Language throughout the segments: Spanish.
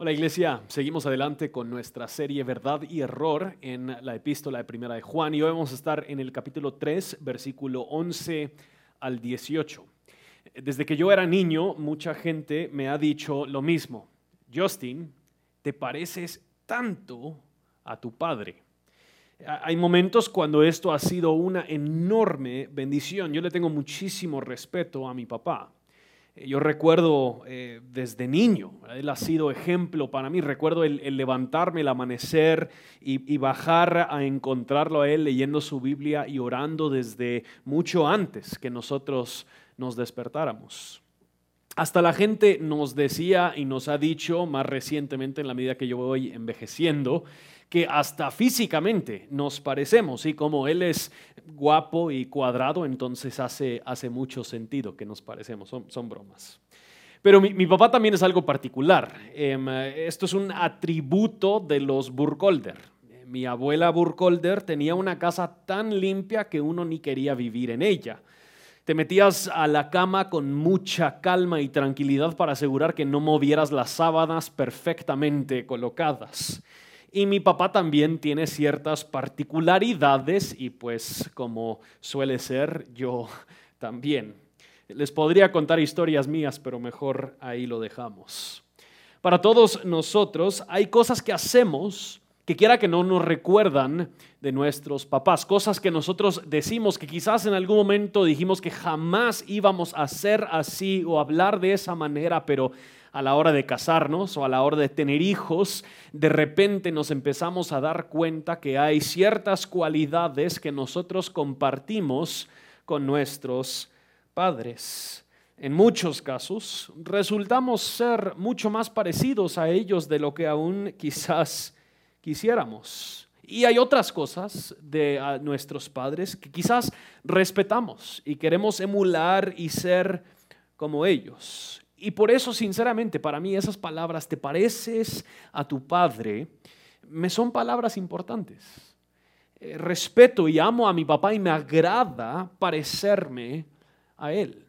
Hola Iglesia, seguimos adelante con nuestra serie Verdad y Error en la epístola de Primera de Juan y hoy vamos a estar en el capítulo 3, versículo 11 al 18. Desde que yo era niño, mucha gente me ha dicho lo mismo. Justin, te pareces tanto a tu padre. Hay momentos cuando esto ha sido una enorme bendición. Yo le tengo muchísimo respeto a mi papá. Yo recuerdo eh, desde niño, él ha sido ejemplo para mí. Recuerdo el, levantarme, el amanecer y, bajar a encontrarlo a él leyendo su Biblia y orando desde mucho antes que nosotros nos despertáramos. Hasta la gente nos decía y nos ha dicho más recientemente en la medida que yo voy envejeciendo, que hasta físicamente nos parecemos y como él es guapo y cuadrado, entonces hace, hace mucho sentido que nos parecemos, son, son bromas. Pero mi, papá también es algo particular. Em, esto es un atributo de los Burkholder. Mi abuela Burkholder tenía una casa tan limpia que uno ni quería vivir en ella. Te metías a la cama con mucha calma y tranquilidad para asegurar que no movieras las sábanas perfectamente colocadas. Y mi papá también tiene ciertas particularidades y pues como suele ser, yo también. Les podría contar historias mías, pero mejor ahí lo dejamos. Para todos nosotros hay cosas que hacemos que quiera que no nos recuerdan de nuestros papás, cosas que nosotros decimos que quizás en algún momento dijimos que jamás íbamos a hacer así o hablar de esa manera, pero a la hora de casarnos o a la hora de tener hijos, de repente nos empezamos a dar cuenta que hay ciertas cualidades que nosotros compartimos con nuestros padres. En muchos casos resultamos ser mucho más parecidos a ellos de lo que aún quizás quisiéramos. Y hay otras cosas de nuestros padres que quizás respetamos y queremos emular y ser como ellos. Y por eso, sinceramente, para mí esas palabras, te pareces a tu padre, me son palabras importantes. Eh, respeto y amo a mi papá y me agrada parecerme a él.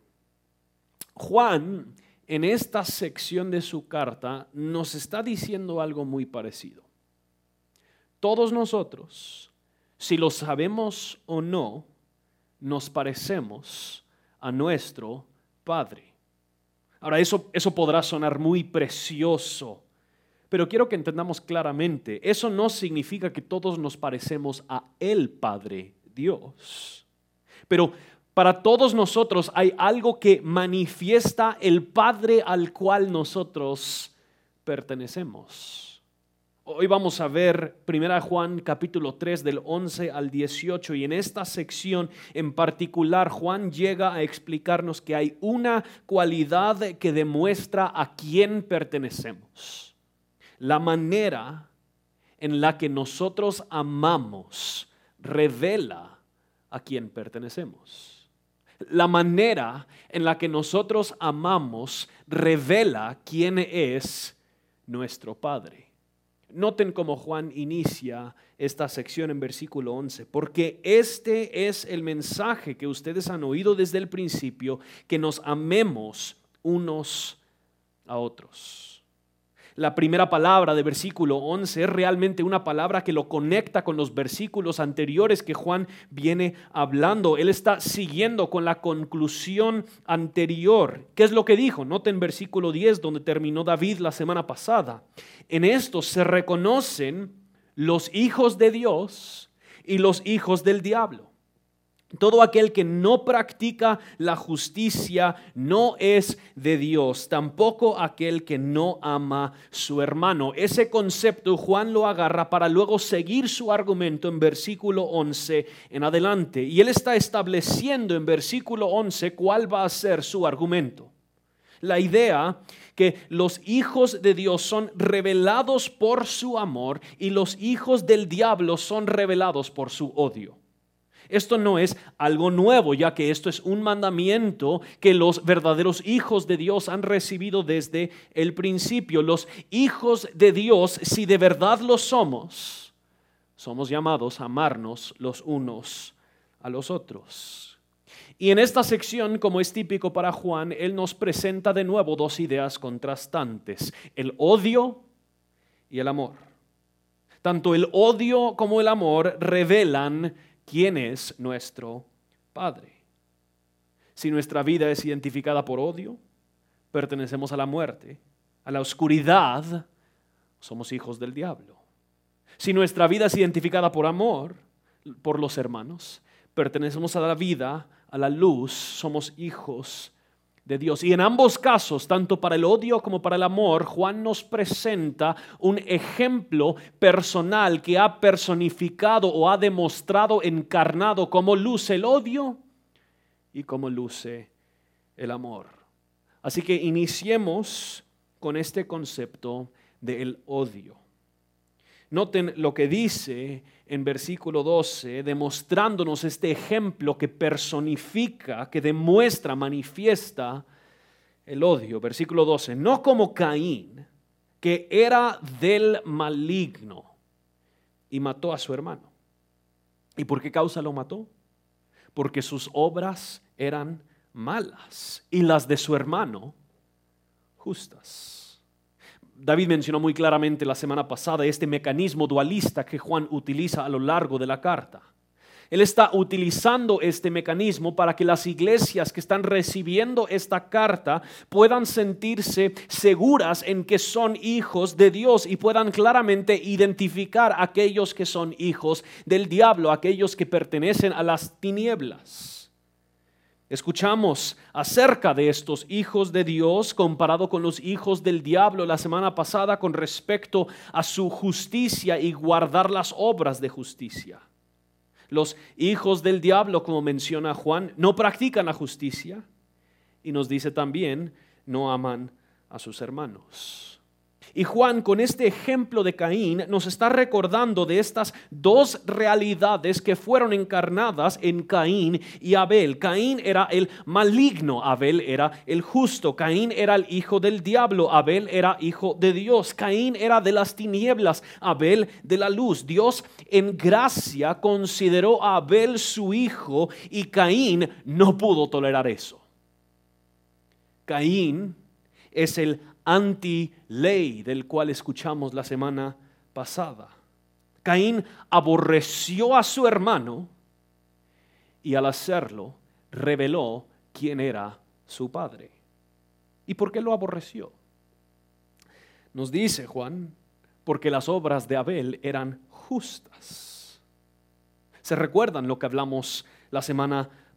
Juan, en esta sección de su carta, nos está diciendo algo muy parecido. Todos nosotros, si lo sabemos o no, nos parecemos a nuestro Padre. Ahora, eso, eso podrá sonar muy precioso, pero quiero que entendamos claramente, eso no significa que todos nos parecemos a el Padre Dios. Pero para todos nosotros hay algo que manifiesta el Padre al cual nosotros pertenecemos. Hoy vamos a ver 1 Juan capítulo 3 del 11 al 18 y en esta sección en particular Juan llega a explicarnos que hay una cualidad que demuestra a quién pertenecemos. La manera en la que nosotros amamos revela a quién pertenecemos. La manera en la que nosotros amamos revela quién es nuestro Padre. Noten cómo Juan inicia esta sección en versículo 11, porque este es el mensaje que ustedes han oído desde el principio, que nos amemos unos a otros. La primera palabra de versículo 11 es realmente una palabra que lo conecta con los versículos anteriores que Juan viene hablando. Él está siguiendo con la conclusión anterior. ¿Qué es lo que dijo? Noten versículo 10 donde terminó David la semana pasada. En esto se reconocen los hijos de Dios y los hijos del diablo. Todo aquel que no practica la justicia no es de Dios, tampoco aquel que no ama su hermano. Ese concepto Juan lo agarra para luego seguir su argumento en versículo 11 en adelante. Y él está estableciendo en versículo 11 cuál va a ser su argumento. La idea que los hijos de Dios son revelados por su amor y los hijos del diablo son revelados por su odio. Esto no es algo nuevo, ya que esto es un mandamiento que los verdaderos hijos de Dios han recibido desde el principio. Los hijos de Dios, si de verdad lo somos, somos llamados a amarnos los unos a los otros. Y en esta sección, como es típico para Juan, él nos presenta de nuevo dos ideas contrastantes, el odio y el amor. Tanto el odio como el amor revelan quién es nuestro Padre. Si nuestra vida es identificada por odio, pertenecemos a la muerte, a la oscuridad, somos hijos del diablo. Si nuestra vida es identificada por amor, por los hermanos, pertenecemos a la vida, a la luz, somos hijos de Dios. Y en ambos casos, tanto para el odio como para el amor, Juan nos presenta un ejemplo personal que ha personificado o ha demostrado encarnado cómo luce el odio y cómo luce el amor. Así que iniciemos con este concepto del odio. Noten lo que dice en versículo 12, demostrándonos este ejemplo que personifica, que demuestra, manifiesta el odio. Versículo 12, no como Caín, que era del maligno y mató a su hermano. ¿Y por qué causa lo mató? Porque sus obras eran malas y las de su hermano justas. David mencionó muy claramente la semana pasada este mecanismo dualista que Juan utiliza a lo largo de la carta. Él está utilizando este mecanismo para que las iglesias que están recibiendo esta carta puedan sentirse seguras en que son hijos de Dios y puedan claramente identificar a aquellos que son hijos del diablo, aquellos que pertenecen a las tinieblas. Escuchamos acerca de estos hijos de Dios comparado con los hijos del diablo la semana pasada con respecto a su justicia y guardar las obras de justicia. Los hijos del diablo, como menciona Juan, no practican la justicia y nos dice también, no aman a sus hermanos. Y Juan con este ejemplo de Caín nos está recordando de estas dos realidades que fueron encarnadas en Caín y Abel. Caín era el maligno, Abel era el justo. Caín era el hijo del diablo, Abel era hijo de Dios. Caín era de las tinieblas, Abel de la luz. Dios en gracia consideró a Abel su hijo y Caín no pudo tolerar eso. Caín es el anti-ley del cual escuchamos la semana pasada. Caín aborreció a su hermano y al hacerlo reveló quién era su padre. ¿Y por qué lo aborreció? Nos dice Juan, porque las obras de Abel eran justas. ¿Se recuerdan lo que hablamos la semana pasada,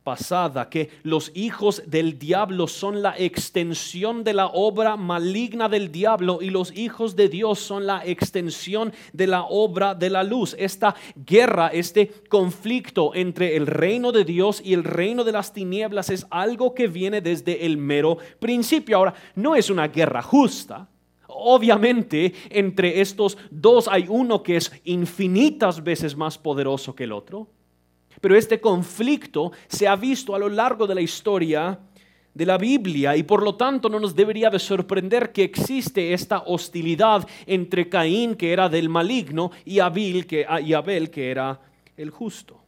que los hijos del diablo son la extensión de la obra maligna del diablo y los hijos de Dios son la extensión de la obra de la luz. Esta guerra, este conflicto entre el reino de Dios y el reino de las tinieblas es algo que viene desde el mero principio. Ahora, no es una guerra justa. Obviamente, entre estos dos hay uno que es infinitas veces más poderoso que el otro. Pero este conflicto se ha visto a lo largo de la historia de la Biblia y por lo tanto no nos debería de sorprender que existe esta hostilidad entre Caín que era del maligno y Abel que, ah, y Abel que era el justo.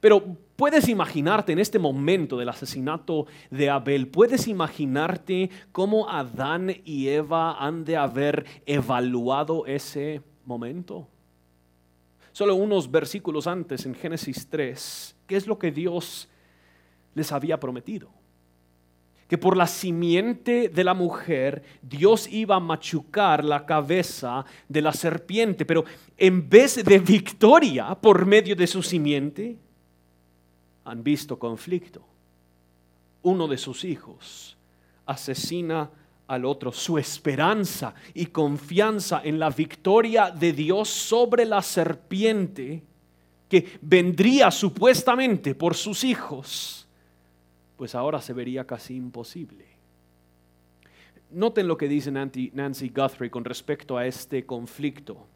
Pero puedes imaginarte en este momento del asesinato de Abel, puedes imaginarte cómo Adán y Eva han de haber evaluado ese momento. Solo unos versículos antes, en Génesis 3, ¿qué es lo que Dios les había prometido? Que por la simiente de la mujer Dios iba a machucar la cabeza de la serpiente, pero en vez de victoria por medio de su simiente, han visto conflicto. Uno de sus hijos asesina al otro, su esperanza y confianza en la victoria de Dios sobre la serpiente que vendría supuestamente por sus hijos, pues ahora se vería casi imposible. Noten lo que dice Nancy Guthrie con respecto a este conflicto.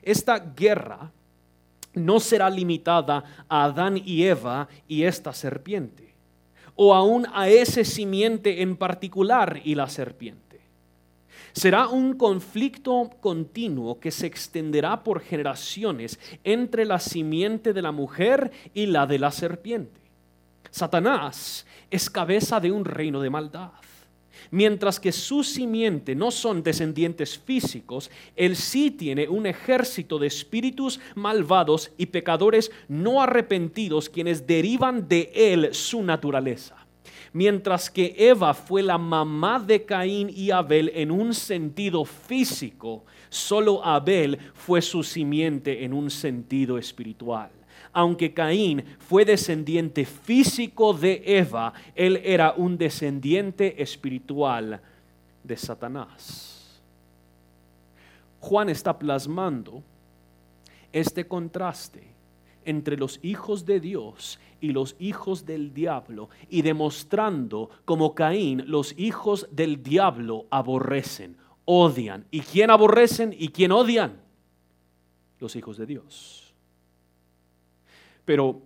Esta guerra no será limitada a Adán y Eva y esta serpiente o aún a ese simiente en particular y la serpiente. Será un conflicto continuo que se extenderá por generaciones entre la simiente de la mujer y la de la serpiente. Satanás es cabeza de un reino de maldad Mientras que su simiente no son descendientes físicos, él sí tiene un ejército de espíritus malvados y pecadores no arrepentidos quienes derivan de él su naturaleza. Mientras que Eva fue la mamá de Caín y Abel en un sentido físico, solo Abel fue su simiente en un sentido espiritual aunque Caín fue descendiente físico de Eva, él era un descendiente espiritual de Satanás. Juan está plasmando este contraste entre los hijos de Dios y los hijos del diablo y demostrando como Caín los hijos del diablo aborrecen, odian. ¿Y quién aborrecen y quién odian? Los hijos de Dios. Pero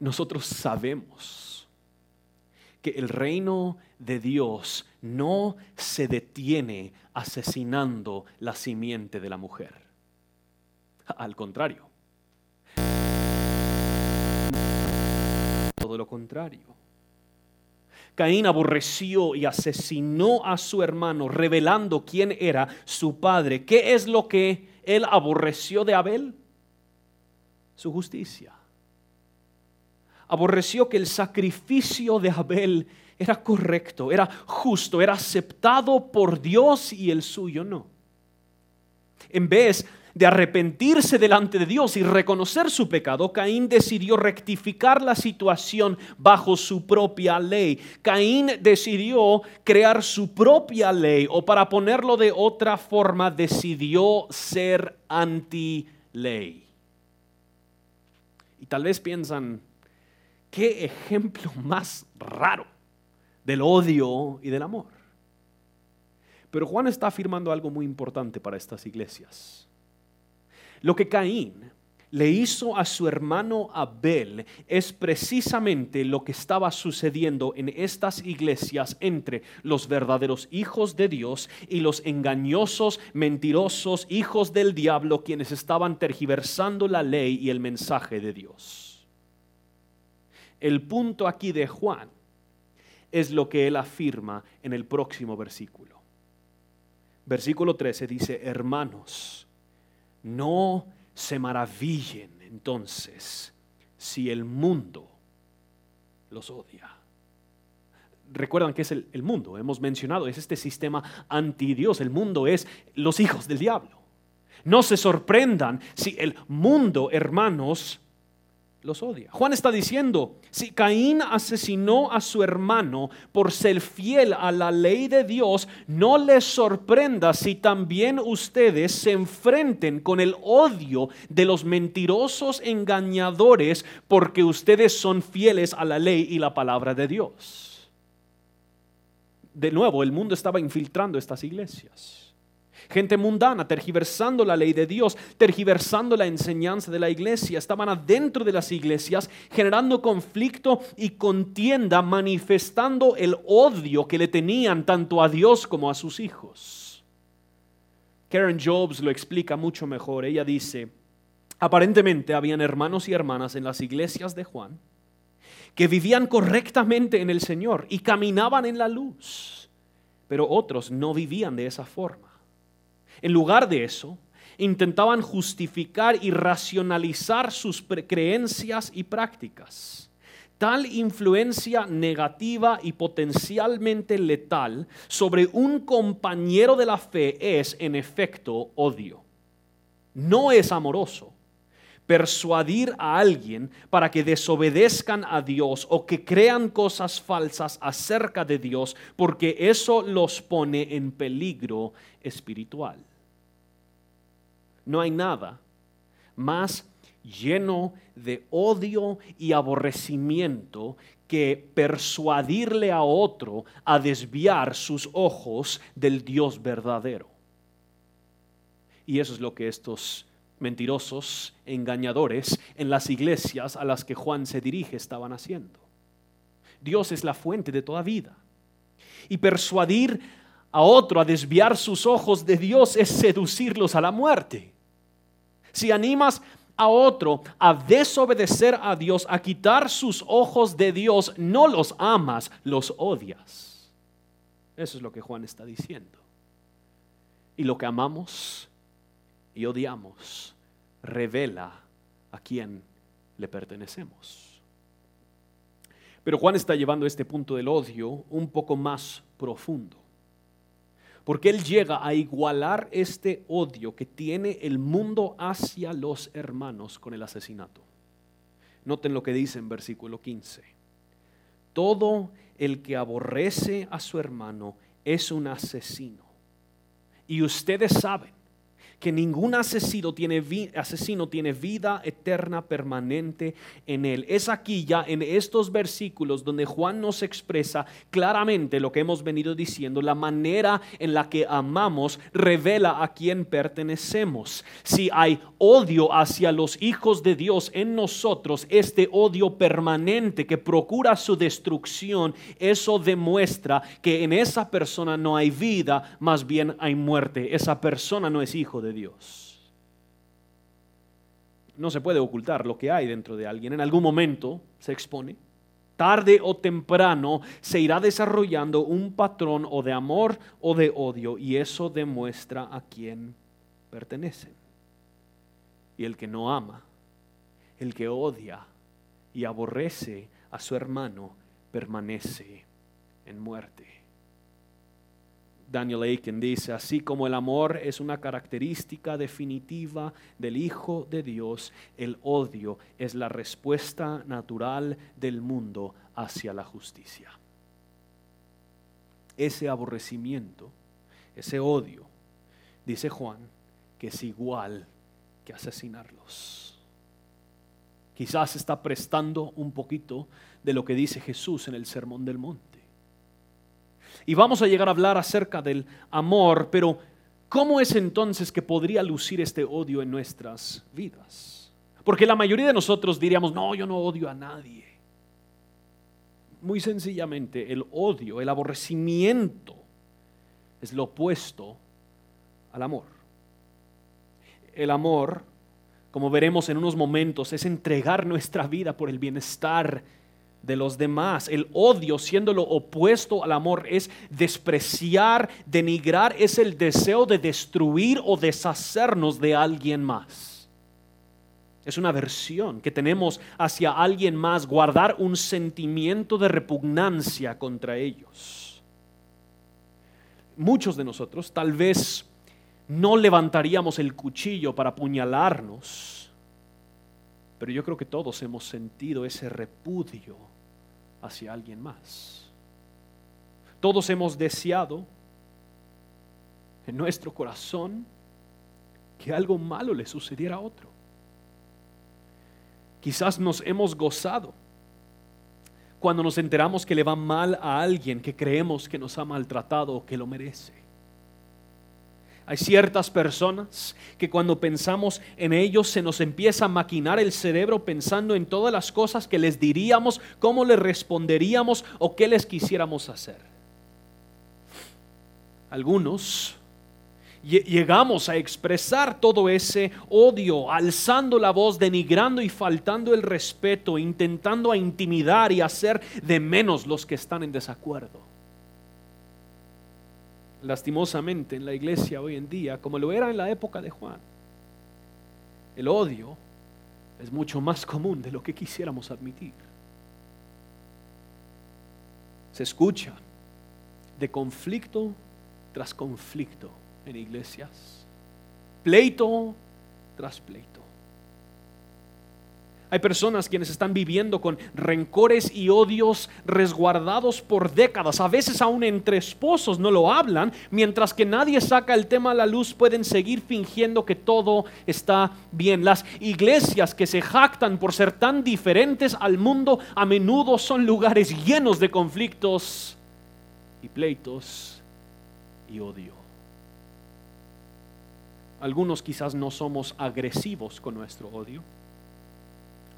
nosotros sabemos que el reino de Dios no se detiene asesinando la simiente de la mujer. Al contrario. Todo lo contrario. Caín aborreció y asesinó a su hermano, revelando quién era su padre. ¿Qué es lo que él aborreció de Abel? Su justicia. Aborreció que el sacrificio de Abel era correcto, era justo, era aceptado por Dios y el suyo no. En vez de arrepentirse delante de Dios y reconocer su pecado, Caín decidió rectificar la situación bajo su propia ley. Caín decidió crear su propia ley o para ponerlo de otra forma, decidió ser anti-ley. Tal vez piensan, qué ejemplo más raro del odio y del amor. Pero Juan está afirmando algo muy importante para estas iglesias. Lo que Caín le hizo a su hermano Abel es precisamente lo que estaba sucediendo en estas iglesias entre los verdaderos hijos de Dios y los engañosos, mentirosos hijos del diablo quienes estaban tergiversando la ley y el mensaje de Dios. El punto aquí de Juan es lo que él afirma en el próximo versículo. Versículo 13 dice, hermanos, no se maravillen entonces si el mundo los odia. Recuerdan que es el, mundo, hemos mencionado, es este sistema anti Dios. El mundo es los hijos del diablo. No se sorprendan si el mundo, hermanos, los odia. Juan está diciendo, si Caín asesinó a su hermano por ser fiel a la ley de Dios, no les sorprenda si también ustedes se enfrenten con el odio de los mentirosos engañadores porque ustedes son fieles a la ley y la palabra de Dios. De nuevo, el mundo estaba infiltrando estas iglesias gente mundana, tergiversando la ley de Dios, tergiversando la enseñanza de la iglesia. Estaban adentro de las iglesias generando conflicto y contienda, manifestando el odio que le tenían tanto a Dios como a sus hijos. Karen Jobs lo explica mucho mejor. Ella dice, aparentemente habían hermanos y hermanas en las iglesias de Juan que vivían correctamente en el Señor y caminaban en la luz, pero otros no vivían de esa forma. En lugar de eso, intentaban justificar y racionalizar sus creencias y prácticas. Tal influencia negativa y potencialmente letal sobre un compañero de la fe es, en efecto, odio. No es amoroso persuadir a alguien para que desobedezcan a Dios o que crean cosas falsas acerca de Dios, porque eso los pone en peligro espiritual. No hay nada más lleno de odio y aborrecimiento que persuadirle a otro a desviar sus ojos del Dios verdadero. Y eso es lo que estos mentirosos, engañadores en las iglesias a las que Juan se dirige estaban haciendo. Dios es la fuente de toda vida. Y persuadir a otro a desviar sus ojos de Dios es seducirlos a la muerte. Si animas a otro a desobedecer a Dios, a quitar sus ojos de Dios, no los amas, los odias. Eso es lo que Juan está diciendo. Y lo que amamos y odiamos revela a quién le pertenecemos. Pero Juan está llevando este punto del odio un poco más profundo. Porque él llega a igualar este odio que tiene el mundo hacia los hermanos con el asesinato. Noten lo que dice en versículo 15. Todo el que aborrece a su hermano es un asesino. Y ustedes saben que ningún asesino tiene, asesino tiene vida eterna permanente en él. Es aquí ya en estos versículos donde Juan nos expresa claramente lo que hemos venido diciendo, la manera en la que amamos revela a quién pertenecemos. Si hay odio hacia los hijos de Dios en nosotros, este odio permanente que procura su destrucción, eso demuestra que en esa persona no hay vida, más bien hay muerte. Esa persona no es hijo Dios. No se puede ocultar lo que hay dentro de alguien. En algún momento se expone. Tarde o temprano se irá desarrollando un patrón o de amor o de odio y eso demuestra a quién pertenecen. Y el que no ama, el que odia y aborrece a su hermano, permanece en muerte. Daniel Aiken dice, así como el amor es una característica definitiva del Hijo de Dios, el odio es la respuesta natural del mundo hacia la justicia. Ese aborrecimiento, ese odio, dice Juan, que es igual que asesinarlos. Quizás está prestando un poquito de lo que dice Jesús en el Sermón del Monte y vamos a llegar a hablar acerca del amor, pero ¿cómo es entonces que podría lucir este odio en nuestras vidas? Porque la mayoría de nosotros diríamos, no, yo no odio a nadie. Muy sencillamente, el odio, el aborrecimiento, es lo opuesto al amor. El amor, como veremos en unos momentos, es entregar nuestra vida por el bienestar de los demás. El odio, siendo lo opuesto al amor, es despreciar, denigrar, es el deseo de destruir o deshacernos de alguien más. Es una aversión que tenemos hacia alguien más, guardar un sentimiento de repugnancia contra ellos. Muchos de nosotros tal vez no levantaríamos el cuchillo para apuñalarnos, pero yo creo que todos hemos sentido ese repudio hacia alguien más. Todos hemos deseado en nuestro corazón que algo malo le sucediera a otro. Quizás nos hemos gozado cuando nos enteramos que le va mal a alguien que creemos que nos ha maltratado o que lo merece. Hay ciertas personas que cuando pensamos en ellos se nos empieza a maquinar el cerebro pensando en todas las cosas que les diríamos, cómo les responderíamos o qué les quisiéramos hacer. Algunos llegamos a expresar todo ese odio, alzando la voz, denigrando y faltando el respeto, intentando a intimidar y hacer de menos los que están en desacuerdo lastimosamente en la iglesia hoy en día, como lo era en la época de Juan. El odio es mucho más común de lo que quisiéramos admitir. Se escucha de conflicto tras conflicto en iglesias, pleito tras pleito. Hay personas quienes están viviendo con rencores y odios resguardados por décadas. A veces aún entre esposos no lo hablan, mientras que nadie saca el tema a la luz, pueden seguir fingiendo que todo está bien. Las iglesias que se jactan por ser tan diferentes al mundo a menudo son lugares llenos de conflictos y pleitos y odio. Algunos quizás no somos agresivos con nuestro odio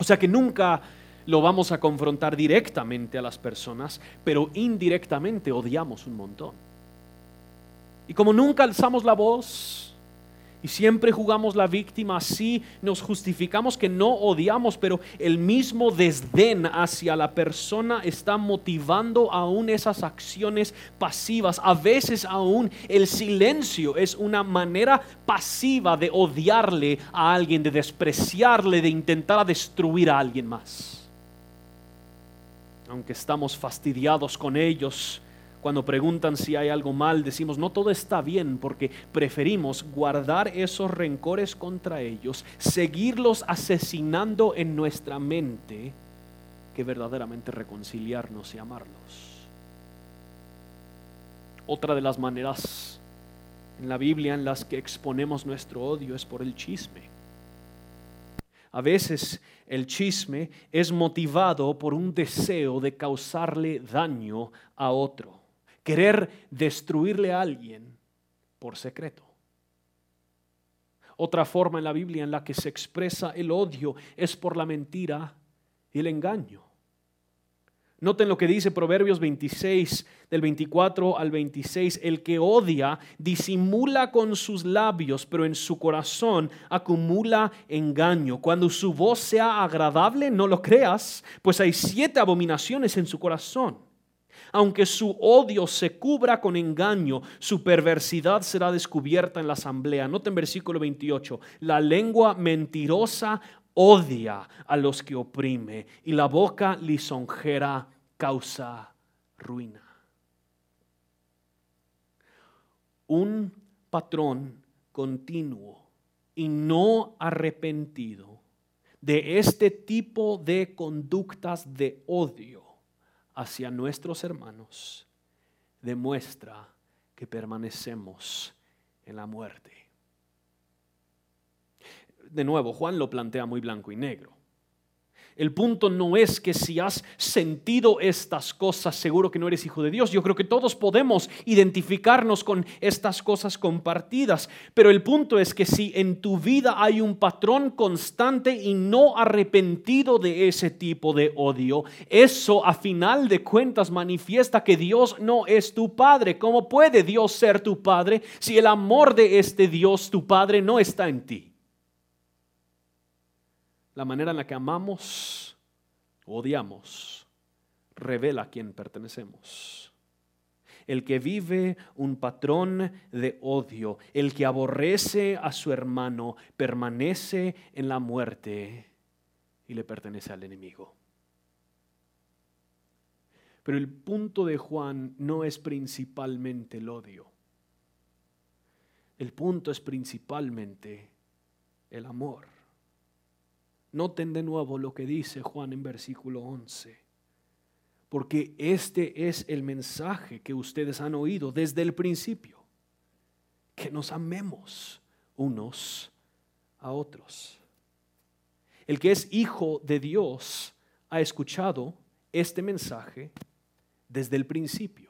o sea que nunca lo vamos a confrontar directamente a las personas, pero indirectamente odiamos un montón. Y como nunca alzamos la voz Y siempre jugamos la víctima así, nos justificamos que no odiamos, pero el mismo desdén hacia la persona está motivando aún esas acciones pasivas. A veces aún el silencio es una manera pasiva de odiarle a alguien, de despreciarle, de intentar destruir a alguien más. Aunque estamos fastidiados con ellos, cuando preguntan si hay algo mal, decimos, no todo está bien porque preferimos guardar esos rencores contra ellos, seguirlos asesinando en nuestra mente, que verdaderamente reconciliarnos y amarlos. Otra de las maneras en la Biblia en las que exponemos nuestro odio es por el chisme. A veces el chisme es motivado por un deseo de causarle daño a otro querer destruirle a alguien por secreto. Otra forma en la Biblia en la que se expresa el odio es por la mentira y el engaño. Noten lo que dice Proverbios 26, del 24 al 26. El que odia disimula con sus labios, pero en su corazón acumula engaño. Cuando su voz sea agradable, no lo creas, pues hay siete abominaciones en su corazón. Aunque su odio se cubra con engaño, su perversidad será descubierta en la asamblea. Noten versículo 28. La lengua mentirosa odia a los que oprime y la boca lisonjera causa ruina. Un patrón continuo y no arrepentido de este tipo de conductas de odio hacia nuestros hermanos demuestra que permanecemos en la muerte. De nuevo, Juan lo plantea muy blanco y negro. El punto no es que si has sentido estas cosas, seguro que no eres hijo de Dios. Yo creo que todos podemos identificarnos con estas cosas compartidas. Pero el punto es que si en tu vida hay un patrón constante y no arrepentido de ese tipo de odio, eso a final de cuentas manifiesta que Dios no es tu Padre. ¿Cómo puede Dios ser tu Padre si el amor de este Dios, tu Padre, no está en ti? La manera en la que amamos odiamos revela a quién pertenecemos. El que vive un patrón de odio, el que aborrece a su hermano, permanece en la muerte y le pertenece al enemigo. Pero el punto de Juan no es principalmente el odio. El punto es principalmente el amor. Noten de nuevo lo que dice Juan en versículo 11. Porque este es el mensaje que ustedes han oído desde el principio. Que nos amemos unos a otros. El que es hijo de Dios ha escuchado este mensaje desde el principio.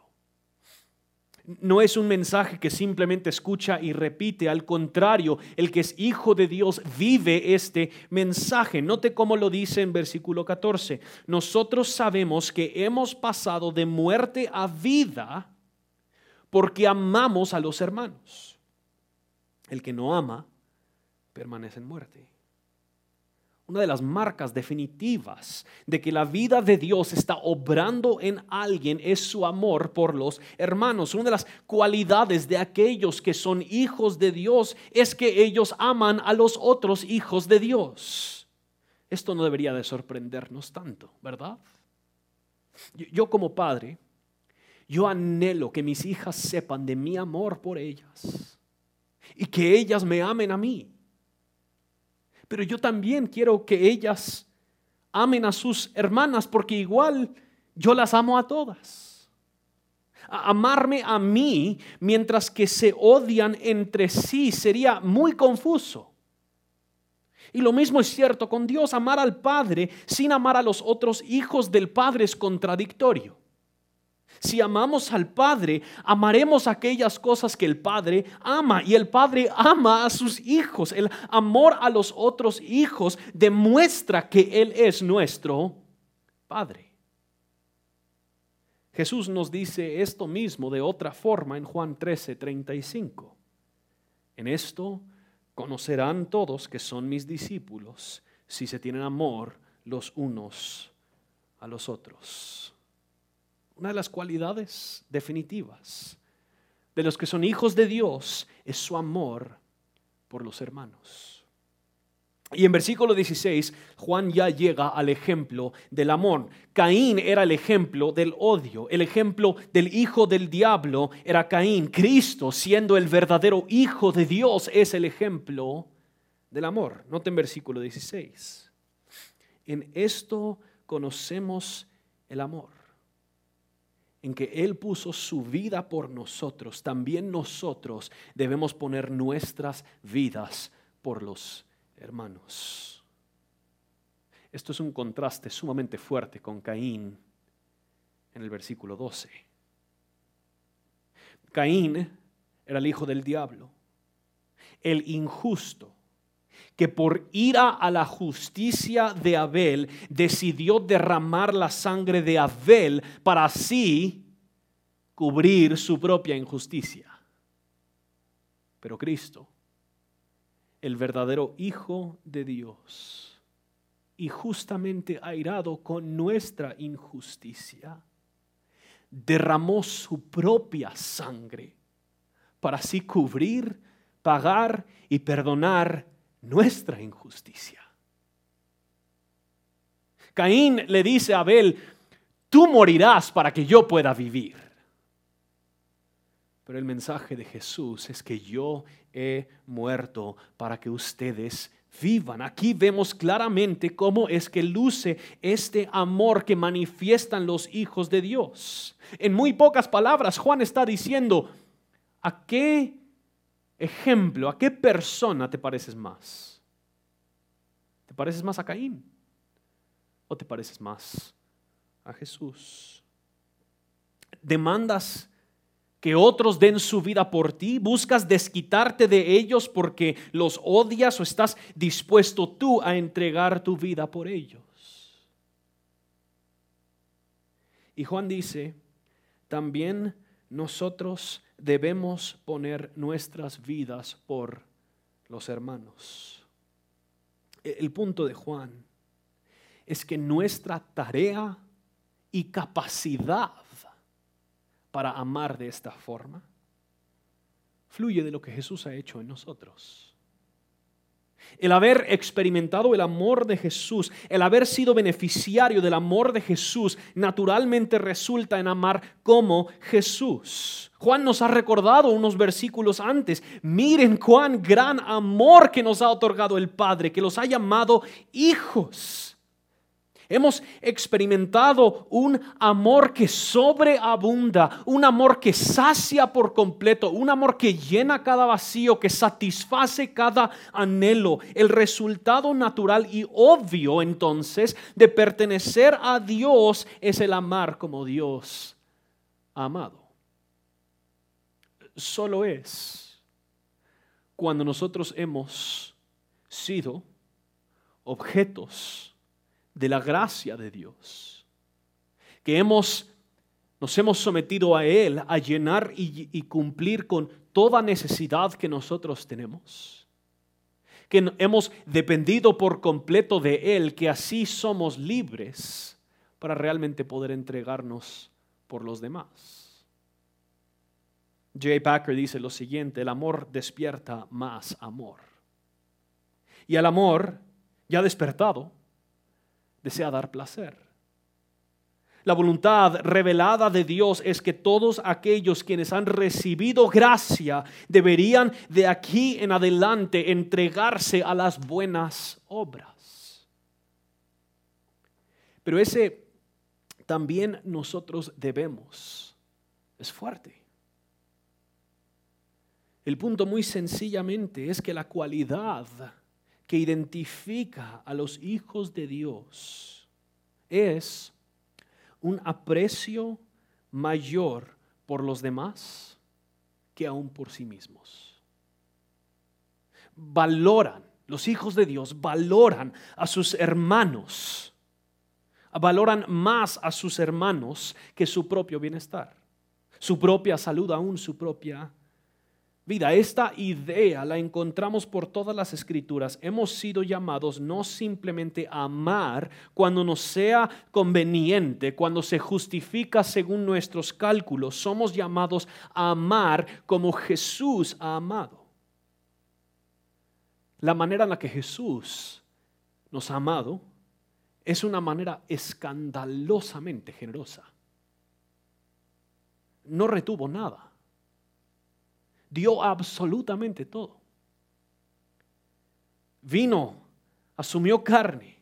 No es un mensaje que simplemente escucha y repite, al contrario, el que es hijo de Dios vive este mensaje. Note cómo lo dice en versículo 14. Nosotros sabemos que hemos pasado de muerte a vida porque amamos a los hermanos. El que no ama permanece en muerte una de las marcas definitivas de que la vida de Dios está obrando en alguien es su amor por los hermanos. Una de las cualidades de aquellos que son hijos de Dios es que ellos aman a los otros hijos de Dios. Esto no debería de sorprendernos tanto, ¿verdad? Yo como padre, yo anhelo que mis hijas sepan de mi amor por ellas y que ellas me amen a mí pero yo también quiero que ellas amen a sus hermanas porque igual yo las amo a todas. amarme a mí mientras que se odian entre sí sería muy confuso. Y lo mismo es cierto con Dios, amar al Padre sin amar a los otros hijos del Padre es contradictorio. Si amamos al Padre, amaremos aquellas cosas que el Padre ama. Y el Padre ama a sus hijos. El amor a los otros hijos demuestra que Él es nuestro Padre. Jesús nos dice esto mismo de otra forma en Juan 13, 35. En esto Conocerán todos que son mis discípulos si se tienen amor los unos a los otros. Una de las cualidades definitivas de los que son hijos de Dios es su amor por los hermanos. Y en versículo 16, Juan ya llega al ejemplo del amor. Caín era el ejemplo del odio, el ejemplo del hijo del diablo era Caín. Cristo, siendo el verdadero hijo de Dios, es el ejemplo del amor. Noten versículo 16. En esto conocemos el amor, en que Él puso su vida por nosotros. También nosotros debemos poner nuestras vidas por los hermanos. Esto es un contraste sumamente fuerte con Caín en el versículo 12. Caín era el hijo del diablo, el injusto, que por ira a la justicia de Abel decidió derramar la sangre de Abel para así cubrir su propia injusticia. Pero Cristo el verdadero Hijo de Dios y justamente airado con nuestra injusticia, derramó su propia sangre para así cubrir, pagar y perdonar nuestra injusticia. Caín le dice a Abel, tú morirás para que yo pueda vivir. Pero el mensaje de Jesús es que yo he muerto para que ustedes vivan. Aquí vemos claramente cómo es que luce este amor que manifiestan los hijos de Dios. En muy pocas palabras, Juan está diciendo, ¿a qué ejemplo, a qué persona te pareces más? ¿Te pareces más a Caín? ¿O te pareces más a Jesús? Demandas que otros den su vida por ti? ¿Buscas desquitarte de ellos porque los odias o estás dispuesto tú a entregar tu vida por ellos? Y Juan dice, también nosotros debemos poner nuestras vidas por los hermanos. E-, el punto de Juan es que nuestra tarea y capacidad para amar de esta forma fluye de lo que Jesús ha hecho en nosotros. El haber experimentado el amor de Jesús, el haber sido beneficiario del amor de Jesús, naturalmente resulta en amar como Jesús. Juan nos ha recordado unos versículos antes, miren cuán gran amor que nos ha otorgado el Padre, que los ha llamado hijos. Hemos experimentado un amor que sobreabunda, un amor que sacia por completo, un amor que llena cada vacío, que satisface cada anhelo. El resultado natural y obvio entonces de pertenecer a Dios es el amar como Dios amado. Solo es cuando nosotros hemos sido objetos de la gracia de Dios, que hemos, nos hemos sometido a Él a llenar y, y cumplir con toda necesidad que nosotros tenemos, que hemos dependido por completo de Él, que así somos libres para realmente poder entregarnos por los demás. J. Packer dice lo siguiente, el amor despierta más amor. Y el amor, ya despertado, desea dar placer. La voluntad revelada de Dios es que todos aquellos quienes han recibido gracia deberían de aquí en adelante entregarse a las buenas obras. Pero ese también nosotros debemos. Es fuerte. El punto muy sencillamente es que la cualidad que identifica a los hijos de Dios es un aprecio mayor por los demás que aún por sí mismos. Valoran, los hijos de Dios valoran a sus hermanos, valoran más a sus hermanos que su propio bienestar, su propia salud, aún su propia vida. Esta idea la encontramos por todas las escrituras. Hemos sido llamados no simplemente a amar cuando nos sea conveniente, cuando se justifica según nuestros cálculos. Somos llamados a amar como Jesús ha amado. La manera en la que Jesús nos ha amado es una manera escandalosamente generosa. No retuvo nada dio absolutamente todo. Vino, asumió carne,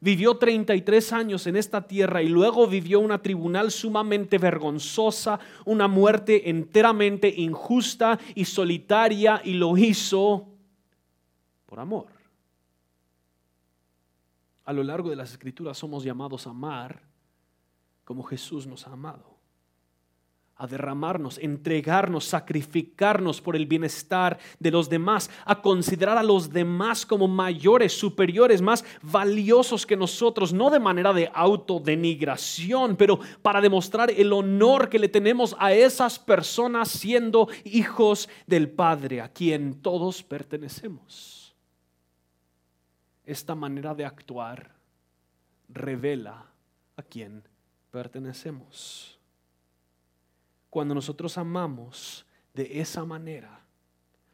vivió 33 años en esta tierra y luego vivió una tribunal sumamente vergonzosa, una muerte enteramente injusta y solitaria y lo hizo por amor. A lo largo de las escrituras somos llamados a amar como Jesús nos ha amado a derramarnos, entregarnos, sacrificarnos por el bienestar de los demás, a considerar a los demás como mayores, superiores, más valiosos que nosotros, no de manera de autodenigración, pero para demostrar el honor que le tenemos a esas personas siendo hijos del Padre, a quien todos pertenecemos. Esta manera de actuar revela a quien pertenecemos. Cuando nosotros amamos de esa manera,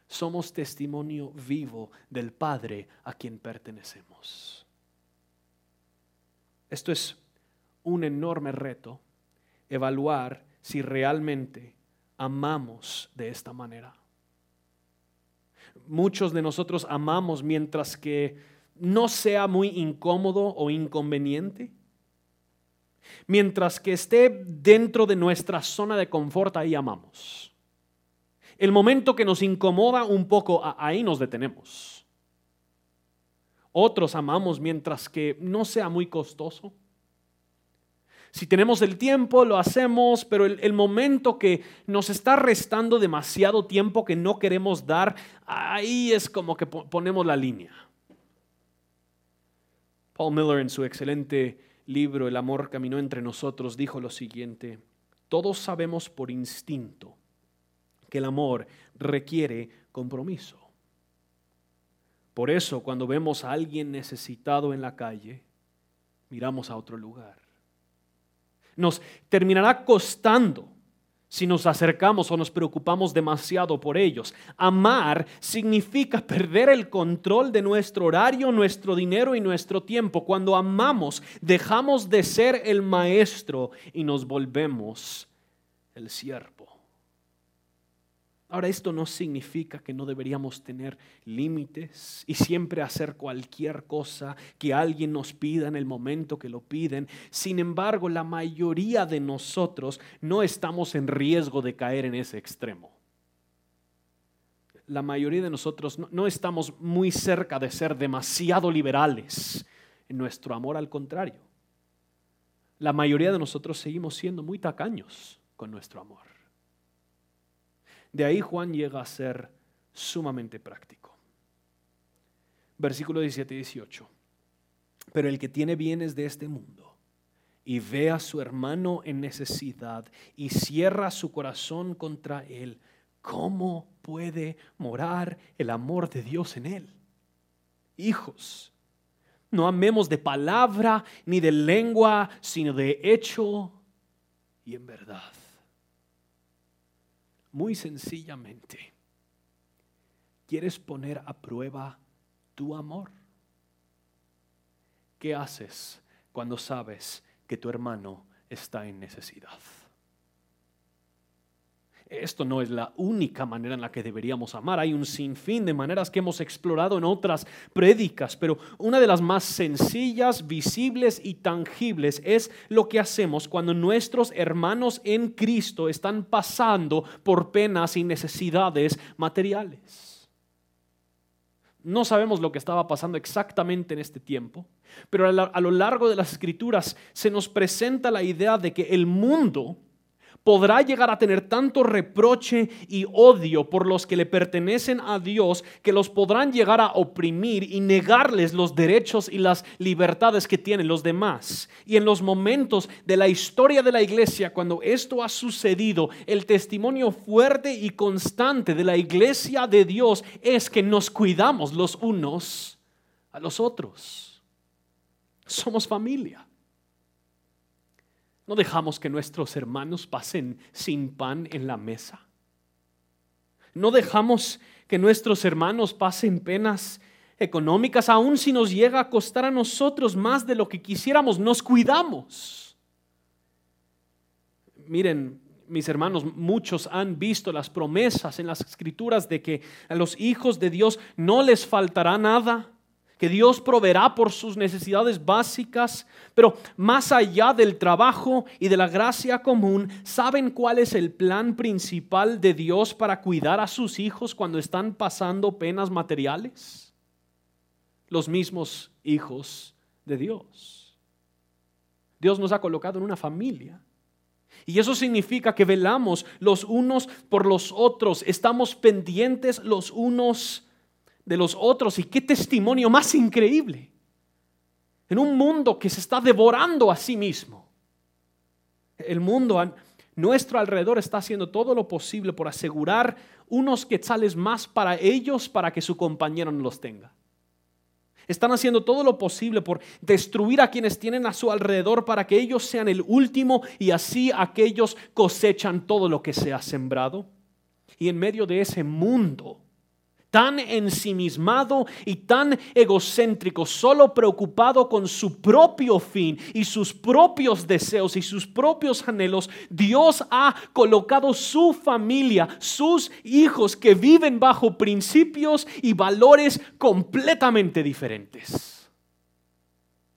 somos testimonio vivo del Padre a quien pertenecemos. Esto es un enorme reto, evaluar si realmente amamos de esta manera. Muchos de nosotros amamos mientras que no sea muy incómodo o inconveniente Mientras que esté dentro de nuestra zona de confort, ahí amamos. El momento que nos incomoda un poco, ahí nos detenemos. Otros amamos mientras que no sea muy costoso. Si tenemos el tiempo, lo hacemos, pero el, momento que nos está restando demasiado tiempo que no queremos dar, ahí es como que ponemos la línea. Paul Miller en su excelente libro El amor caminó entre nosotros dijo lo siguiente, todos sabemos por instinto que el amor requiere compromiso. Por eso cuando vemos a alguien necesitado en la calle, miramos a otro lugar. Nos terminará costando si nos acercamos o nos preocupamos demasiado por ellos. Amar significa perder el control de nuestro horario, nuestro dinero y nuestro tiempo. Cuando amamos, dejamos de ser el maestro y nos volvemos el siervo. Ahora, esto no significa que no deberíamos tener límites y siempre hacer cualquier cosa que alguien nos pida en el momento que lo piden. Sin embargo, la mayoría de nosotros no estamos en riesgo de caer en ese extremo. La mayoría de nosotros no, estamos muy cerca de ser demasiado liberales en nuestro amor, al contrario. La mayoría de nosotros seguimos siendo muy tacaños con nuestro amor. De ahí Juan llega a ser sumamente práctico. Versículo 17 y 18. Pero el que tiene bienes de este mundo y ve a su hermano en necesidad y cierra su corazón contra él, ¿cómo puede morar el amor de Dios en él? Hijos, no amemos de palabra ni de lengua, sino de hecho y en verdad muy sencillamente, ¿quieres poner a prueba tu amor? ¿Qué haces cuando sabes que tu hermano está en necesidad? Esto no es la única manera en la que deberíamos amar. Hay un sinfín de maneras que hemos explorado en otras prédicas, pero una de las más sencillas, visibles y tangibles es lo que hacemos cuando nuestros hermanos en Cristo están pasando por penas y necesidades materiales. No sabemos lo que estaba pasando exactamente en este tiempo, pero a lo largo de las escrituras se nos presenta la idea de que el mundo podrá llegar a tener tanto reproche y odio por los que le pertenecen a Dios que los podrán llegar a oprimir y negarles los derechos y las libertades que tienen los demás. Y en los momentos de la historia de la iglesia, cuando esto ha sucedido, el testimonio fuerte y constante de la iglesia de Dios es que nos cuidamos los unos a los otros. Somos familia. No dejamos que nuestros hermanos pasen sin pan en la mesa. No dejamos que nuestros hermanos pasen penas económicas, aun si nos llega a costar a nosotros más de lo que quisiéramos. Nos cuidamos. Miren, mis hermanos, muchos han visto las promesas en las escrituras de que a los hijos de Dios no les faltará nada que Dios proveerá por sus necesidades básicas, pero más allá del trabajo y de la gracia común, ¿saben cuál es el plan principal de Dios para cuidar a sus hijos cuando están pasando penas materiales? Los mismos hijos de Dios. Dios nos ha colocado en una familia. Y eso significa que velamos los unos por los otros, estamos pendientes los unos de los otros. Y qué testimonio más increíble. En un mundo que se está devorando a sí mismo. El mundo a nuestro alrededor está haciendo todo lo posible por asegurar unos quetzales más para ellos para que su compañero no los tenga. Están haciendo todo lo posible por destruir a quienes tienen a su alrededor para que ellos sean el último y así aquellos cosechan todo lo que se ha sembrado. Y en medio de ese mundo tan ensimismado y tan egocéntrico, solo preocupado con su propio fin y sus propios deseos y sus propios anhelos, Dios ha colocado su familia, sus hijos que viven bajo principios y valores completamente diferentes.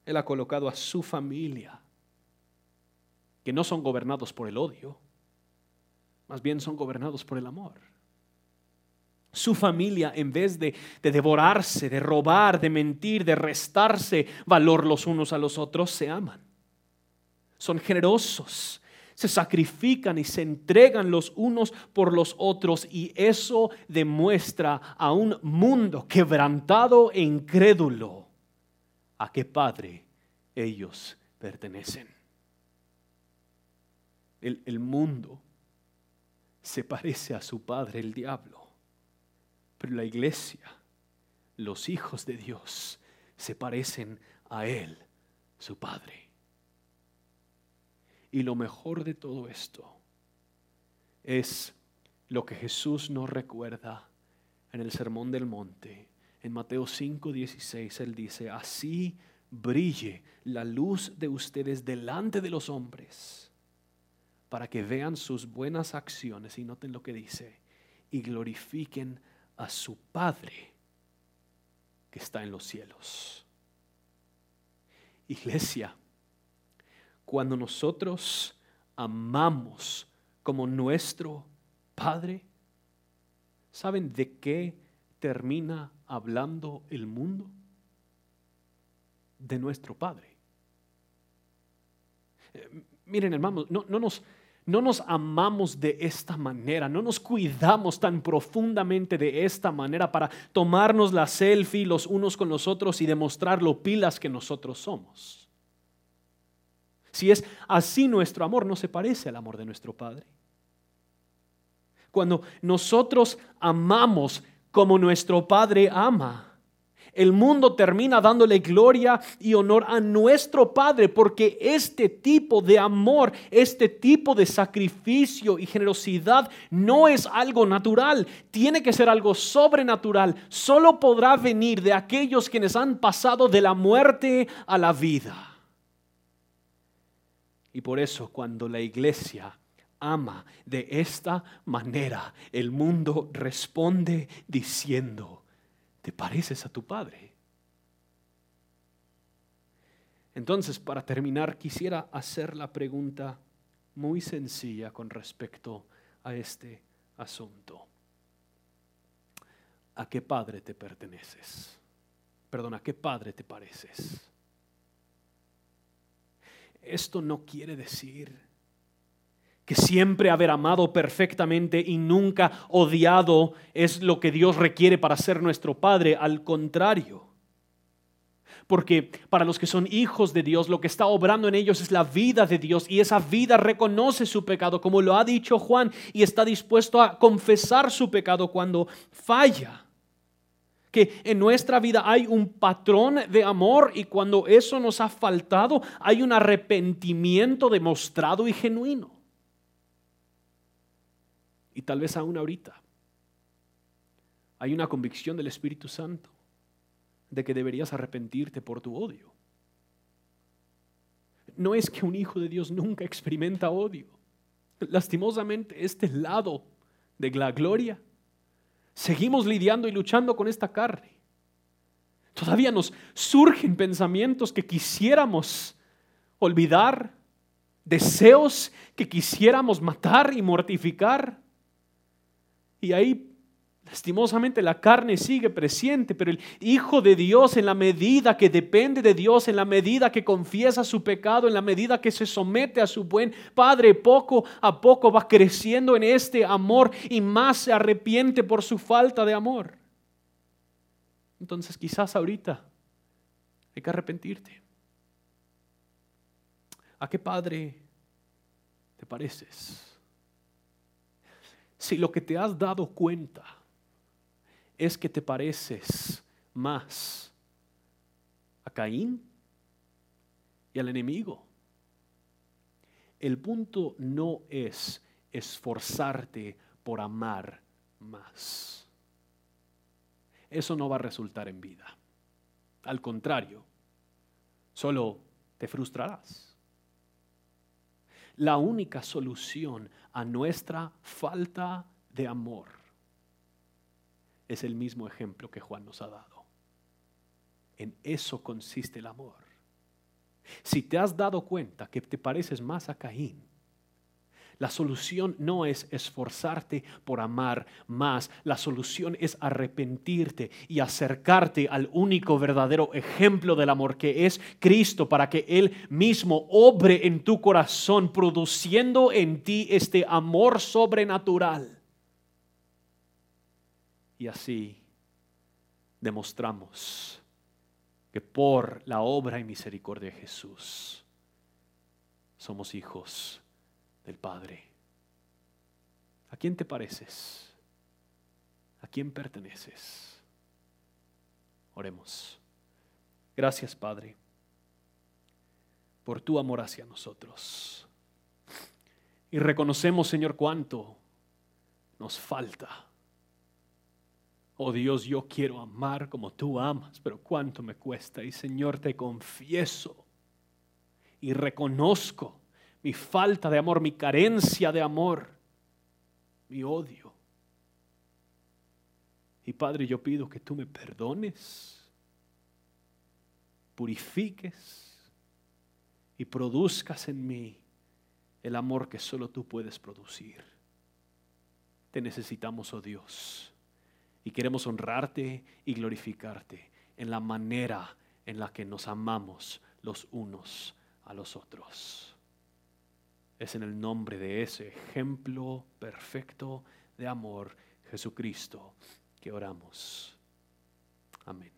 Él ha colocado a su familia, que no son gobernados por el odio, más bien son gobernados por el amor su familia, en vez de, devorarse, de robar, de mentir, de restarse valor los unos a los otros, se aman. Son generosos, se sacrifican y se entregan los unos por los otros y eso demuestra a un mundo quebrantado e incrédulo a qué padre ellos pertenecen. el mundo se parece a su padre, el diablo. Pero la iglesia, los hijos de Dios, se parecen a Él, su Padre. Y lo mejor de todo esto es lo que Jesús nos recuerda en el Sermón del Monte. En Mateo 5:16 Él dice, así brille la luz de ustedes delante de los hombres, para que vean sus buenas acciones y noten lo que dice, y glorifiquen a su Padre que está en los cielos. Iglesia, cuando nosotros amamos como nuestro Padre, ¿saben de qué termina hablando el mundo? De nuestro Padre. Eh, miren hermanos, no, no nos no nos amamos de esta manera, no nos cuidamos tan profundamente de esta manera para tomarnos la selfie los unos con los otros y demostrar lo pilas que nosotros somos. Si es así nuestro amor, no se parece al amor de nuestro Padre. Cuando nosotros amamos como nuestro Padre ama, el mundo termina dándole gloria y honor a nuestro Padre, porque este tipo de amor, este tipo de sacrificio y generosidad no es algo natural, tiene que ser algo sobrenatural. Solo podrá venir de aquellos quienes han pasado de la muerte a la vida. Y por eso cuando la iglesia ama de esta manera, el mundo responde diciendo, te pareces a tu padre. Entonces, para terminar, quisiera hacer la pregunta muy sencilla con respecto a este asunto. ¿A qué padre te perteneces? Perdón, ¿a qué padre te pareces? Esto no quiere decir que siempre haber amado perfectamente y nunca odiado es lo que Dios requiere para ser nuestro Padre. Al contrario. Porque para los que son hijos de Dios, lo que está obrando en ellos es la vida de Dios y esa vida reconoce su pecado, como lo ha dicho Juan, y está dispuesto a confesar su pecado cuando falla. Que en nuestra vida hay un patrón de amor y cuando eso nos ha faltado, hay un arrepentimiento demostrado y genuino y tal vez aún ahorita hay una convicción del Espíritu Santo de que deberías arrepentirte por tu odio. No es que un hijo de Dios nunca experimenta odio. Lastimosamente, este lado de la gloria, seguimos lidiando y luchando con esta carne. Todavía nos surgen pensamientos que quisiéramos olvidar, deseos que quisiéramos matar y mortificar. Y ahí, lastimosamente, la carne sigue presente, pero el Hijo de Dios, en la medida que depende de Dios, en la medida que confiesa su pecado, en la medida que se somete a su buen Padre, poco a poco va creciendo en este amor y más se arrepiente por su falta de amor. Entonces quizás ahorita hay que arrepentirte. ¿A qué padre te pareces? Si lo que te has dado cuenta es que te pareces más a Caín y al enemigo, el punto no es esforzarte por amar más. Eso no va a resultar en vida. Al contrario, solo te frustrarás la única solución a nuestra falta de amor es el mismo ejemplo que Juan nos ha dado. En eso consiste el amor. Si te has dado cuenta que te pareces más a Caín, la solución no es esforzarte por amar más, la solución es arrepentirte y acercarte al único verdadero ejemplo del amor que es Cristo para que Él mismo obre en tu corazón, produciendo en ti este amor sobrenatural. Y así demostramos que por la obra y misericordia de Jesús somos hijos del Padre. ¿A quién te pareces? ¿A quién perteneces? Oremos. Gracias, Padre, por tu amor hacia nosotros. Y reconocemos, Señor, cuánto nos falta. Oh Dios, yo quiero amar como tú amas, pero cuánto me cuesta. Y Señor, te confieso y reconozco mi falta de amor, mi carencia de amor, mi odio. Y Padre, yo pido que tú me perdones, purifiques y produzcas en mí el amor que solo tú puedes producir. Te necesitamos, oh Dios, y queremos honrarte y glorificarte en la manera en la que nos amamos los unos a los otros. Es en el nombre de ese ejemplo perfecto de amor, Jesucristo, que oramos. Amén.